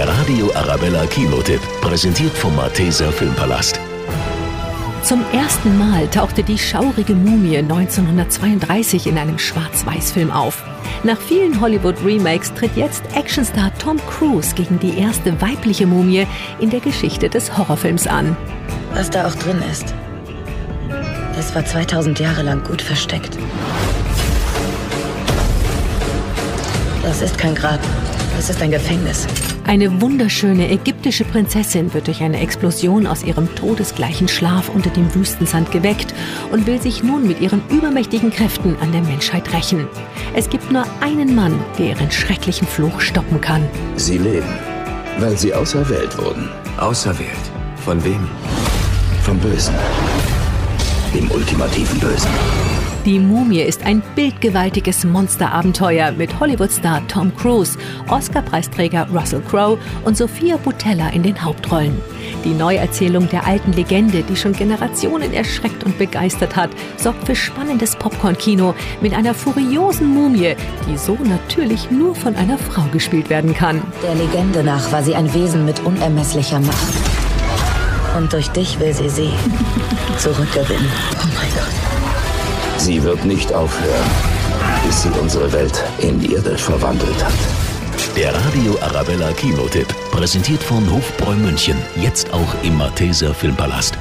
Der Radio Arabella Kinotipp, präsentiert vom Malteser Filmpalast. Zum ersten Mal tauchte die schaurige Mumie 1932 in einem Schwarz-Weiß-Film auf. Nach vielen Hollywood-Remakes tritt jetzt Actionstar Tom Cruise gegen die erste weibliche Mumie in der Geschichte des Horrorfilms an. Was da auch drin ist, das war 2000 Jahre lang gut versteckt. Das ist kein Grab, das ist ein Gefängnis. Eine wunderschöne ägyptische Prinzessin wird durch eine Explosion aus ihrem todesgleichen Schlaf unter dem Wüstensand geweckt und will sich nun mit ihren übermächtigen Kräften an der Menschheit rächen. Es gibt nur einen Mann, der ihren schrecklichen Fluch stoppen kann. Sie leben, weil sie auserwählt wurden. Auserwählt? Von wem? Vom Bösen. Dem ultimativen Bösen. Die Mumie ist ein bildgewaltiges Monsterabenteuer mit Hollywood-Star Tom Cruise, Oscar-Preisträger Russell Crowe und Sophia Butella in den Hauptrollen. Die Neuerzählung der alten Legende, die schon Generationen erschreckt und begeistert hat, sorgt für spannendes Popcorn-Kino mit einer furiosen Mumie, die so natürlich nur von einer Frau gespielt werden kann. Der Legende nach war sie ein Wesen mit unermesslicher Macht. Und durch dich will sie sie zurückgewinnen. Oh mein Gott. Sie wird nicht aufhören, bis sie unsere Welt in Irde verwandelt hat. Der Radio Arabella Kinotipp, präsentiert von Hofbräu München, jetzt auch im Malteser Filmpalast.